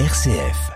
RCF.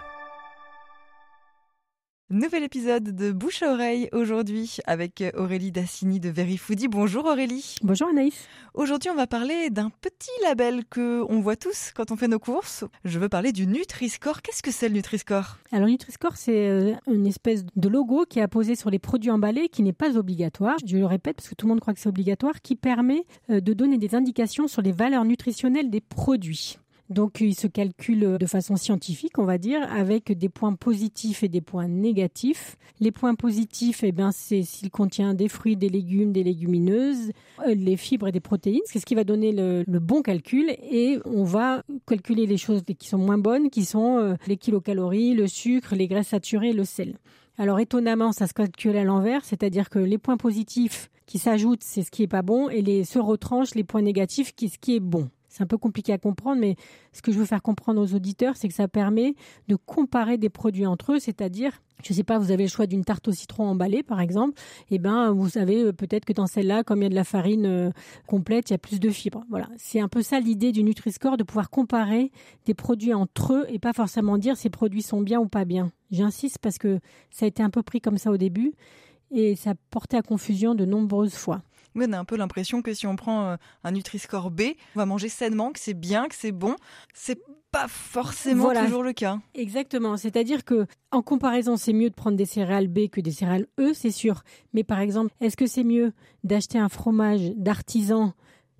Nouvel épisode de Bouche à oreille aujourd'hui avec Aurélie Dassini de Verifoodie. Bonjour Aurélie. Bonjour Anaïs. Aujourd'hui, on va parler d'un petit label que on voit tous quand on fait nos courses. Je veux parler du Nutri-Score. Qu'est-ce que c'est le Nutri-Score? Alors Nutri-Score, c'est euh, une espèce de logo qui est apposé sur les produits emballés qui n'est pas obligatoire. Je le répète parce que tout le monde croit que c'est obligatoire, qui permet euh, de donner des indications sur les valeurs nutritionnelles des produits. Donc il se calcule de façon scientifique, on va dire, avec des points positifs et des points négatifs. Les points positifs, eh ben, c'est s'il contient des fruits, des légumes, des légumineuses, euh, les fibres et des protéines. C'est ce qui va donner le, bon calcul. Et on va calculer les choses qui sont moins bonnes, qui sont euh, les kilocalories, le sucre, les graisses saturées, le sel. Alors étonnamment, ça se calcule à l'envers, c'est-à-dire que les points positifs qui s'ajoutent, c'est ce qui est pas bon, et les se retranchent les points négatifs, qui ce qui est bon. C'est un peu compliqué à comprendre, mais ce que je veux faire comprendre aux auditeurs, c'est que ça permet de comparer des produits entre eux, c'est-à-dire je ne sais pas, vous avez le choix d'une tarte au citron emballée, par exemple, et eh ben vous savez euh, peut-être que dans celle-là, comme il y a de la farine euh, complète, il y a plus de fibres. Voilà, c'est un peu ça l'idée du Nutri-Score, de pouvoir comparer des produits entre eux et pas forcément dire ces produits sont bien ou pas bien. J'insiste parce que ça a été un peu pris comme ça au début et ça portait à confusion de nombreuses fois on a un peu l'impression que si on prend euh, un Nutri-Score B, on va manger sainement, que c'est bien, que c'est bon. C'est pas forcément toujours le cas. Exactement. C'est-à-dire que, en comparaison, c'est mieux de prendre des céréales B que des céréales E, c'est sûr. Mais par exemple, est-ce que c'est mieux d'acheter un fromage d'artisan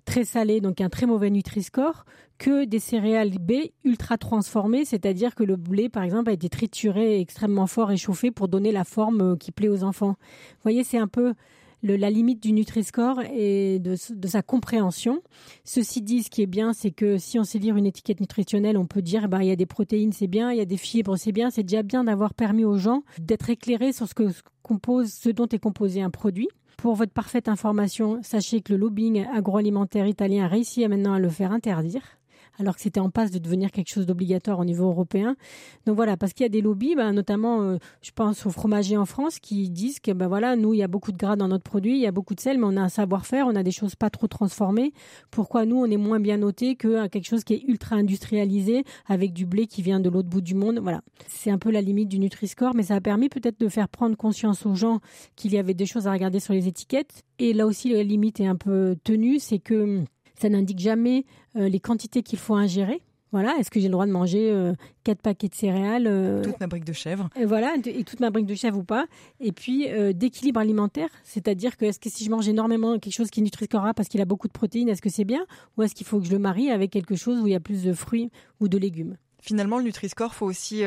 très salé, donc un très mauvais Nutri-Score, que des céréales B ultra transformées, c'est-à-dire que le blé, par exemple, a été trituré extrêmement fort et chauffé pour donner la forme euh, qui plaît aux enfants? Vous voyez, c'est un peu la limite du Nutri-Score et de, sa compréhension. Ceci dit, ce qui est bien, c'est que si on sait lire une étiquette nutritionnelle, on peut dire, bah, il y a des protéines, c'est bien, il y a des fibres, c'est bien. C'est déjà bien d'avoir permis aux gens d'être éclairés sur ce que compose, ce dont est composé un produit. Pour votre parfaite information, sachez que le lobbying agroalimentaire italien a réussi maintenant à le faire interdire alors que c'était en passe de devenir quelque chose d'obligatoire au niveau européen. Donc voilà, parce qu'il y a des lobbies, ben, notamment, euh, je pense aux fromagers en France qui disent que ben voilà, nous, il y a beaucoup de gras dans notre produit, il y a beaucoup de sel, mais on a un savoir-faire, on a des choses pas trop transformées. Pourquoi nous, on est moins bien noté que euh, quelque chose qui est ultra industrialisé avec du blé qui vient de l'autre bout du monde? Voilà, c'est un peu la limite du Nutri-Score, mais ça a permis peut-être de faire prendre conscience aux gens qu'il y avait des choses à regarder sur les étiquettes. Et là aussi, la limite est un peu tenue, c'est que ça n'indique jamais euh, les quantités qu'il faut ingérer. Voilà, est-ce que j'ai le droit de manger euh, quatre paquets de céréales euh, Toute ma brique de chèvre. Et voilà, et toute ma brique de chèvre ou pas. Et puis d'équilibre alimentaire, c'est-à-dire que est-ce que si je mange énormément quelque chose qui nutrira parce qu'il a beaucoup de protéines, est-ce que c'est bien? Ou est-ce qu'il faut que je le marie avec quelque chose où il y a plus de fruits ou de légumes? Finalement, le Nutri-Score, faut aussi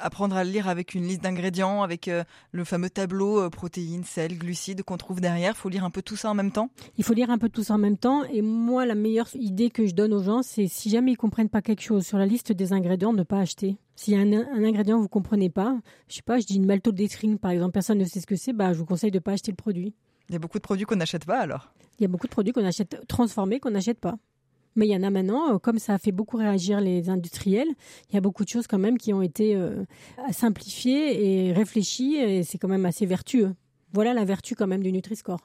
apprendre à le lire avec une liste d'ingrédients, avec euh, le fameux tableau euh, protéines, sel, glucides qu'on trouve derrière. Il faut lire un peu tout ça en même temps. Il faut lire un peu tout ça en même temps. Et moi, la meilleure idée que je donne aux gens, c'est si jamais ils comprennent pas quelque chose sur la liste des ingrédients, ne pas acheter. S'il y a un, un, ingrédient que vous comprenez pas, je sais pas, je dis une maltodextrine par exemple, personne ne sait ce que c'est, bah je vous conseille de pas acheter le produit. Il y a beaucoup de produits qu'on n'achète pas alors. Il y a beaucoup de produits qu'on achète transformés qu'on n'achète pas. Mais il y en a maintenant, euh, comme ça a fait beaucoup réagir les industriels, il y a beaucoup de choses quand même qui ont été euh, simplifiées et réfléchies et c'est quand même assez vertueux. Voilà la vertu quand même du Nutri-Score.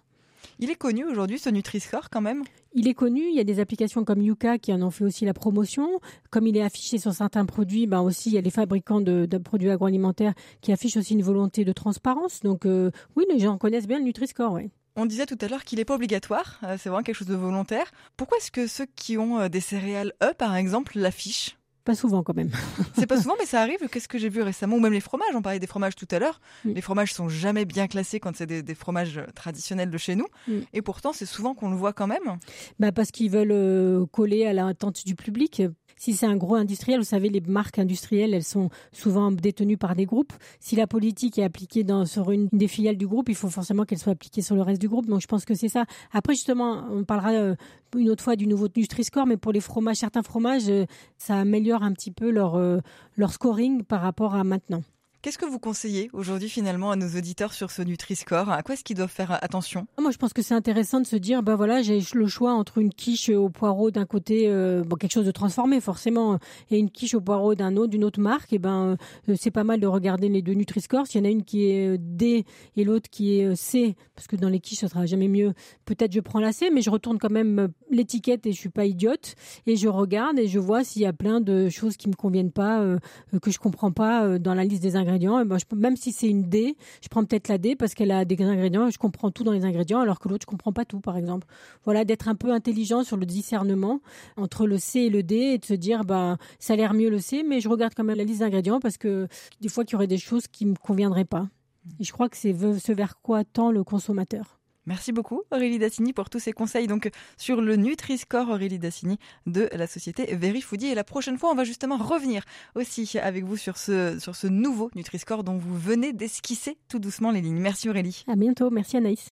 Il est connu aujourd'hui ce Nutri-Score quand même? Il est connu, il y a des applications comme Yuka qui en ont fait aussi la promotion. Comme il est affiché sur certains produits, ben aussi il y a les fabricants de, produits agroalimentaires qui affichent aussi une volonté de transparence. Donc euh, oui, les gens connaissent bien le Nutri-Score, oui. On disait tout à l'heure qu'il n'est pas obligatoire, euh, c'est vraiment quelque chose de volontaire. Pourquoi est-ce que ceux qui ont euh, des céréales E, par exemple, l'affichent? Pas souvent quand même. c'est pas souvent, mais ça arrive. Qu'est-ce que j'ai vu récemment? Ou même les fromages. On parlait des fromages tout à l'heure. Mm. Les fromages sont jamais bien classés quand c'est des, fromages traditionnels de chez nous. Mm. Et pourtant, c'est souvent qu'on le voit quand même. Bah parce qu'ils veulent euh, coller à l'attente du public. Si c'est un gros industriel, vous savez, les marques industrielles, elles sont souvent détenues par des groupes. Si la politique est appliquée sur une des filiales du groupe, il faut forcément qu'elle soit appliquée sur le reste du groupe. Donc je pense que c'est ça. Après, justement, on parlera euh, une autre fois du nouveau Nutri-Score, mais pour les fromages, certains fromages, euh, ça améliore un petit peu leur, euh, leur scoring par rapport à maintenant. Qu'est-ce que vous conseillez aujourd'hui finalement à nos auditeurs sur ce Nutri-Score? À quoi est-ce qu'ils doivent faire attention? Moi, je pense que c'est intéressant de se dire, bah voilà, j'ai le choix entre une quiche au poireau d'un côté, euh, quelque chose de transformé forcément, et une quiche au poireau d'un autre, d'une autre marque. Et ben, euh, c'est pas mal de regarder les deux Nutri-Score. S'il y en a une qui est euh, D et l'autre qui est C, parce que dans les quiches, ça sera jamais mieux. Peut-être je prends la C, mais je retourne quand même l'étiquette et je suis pas idiote et je regarde et je vois s'il y a plein de choses qui me conviennent pas, que je comprends pas dans la liste des ingrédients. Ben, même si c'est une D, je prends peut-être la D parce qu'elle a des ingrédients et je comprends tout dans les ingrédients, alors que l'autre je comprends pas tout, par exemple. Voilà, d'être un peu intelligent sur le discernement entre le C et le D et de se dire, bah, ça a l'air mieux le C, mais je regarde quand même la liste d'ingrédients parce que des fois qu'il y aurait des choses qui me conviendraient pas. Et je crois que c'est ce vers quoi tend le consommateur. Merci beaucoup Aurélie Dassini pour tous ces conseils donc sur le Nutri-Score Aurélie Dassini de la société Verifoodie et la prochaine fois on va justement revenir aussi avec vous sur ce sur ce nouveau Nutri-Score dont vous venez d'esquisser tout doucement les lignes. Merci Aurélie. À bientôt, merci Anaïs.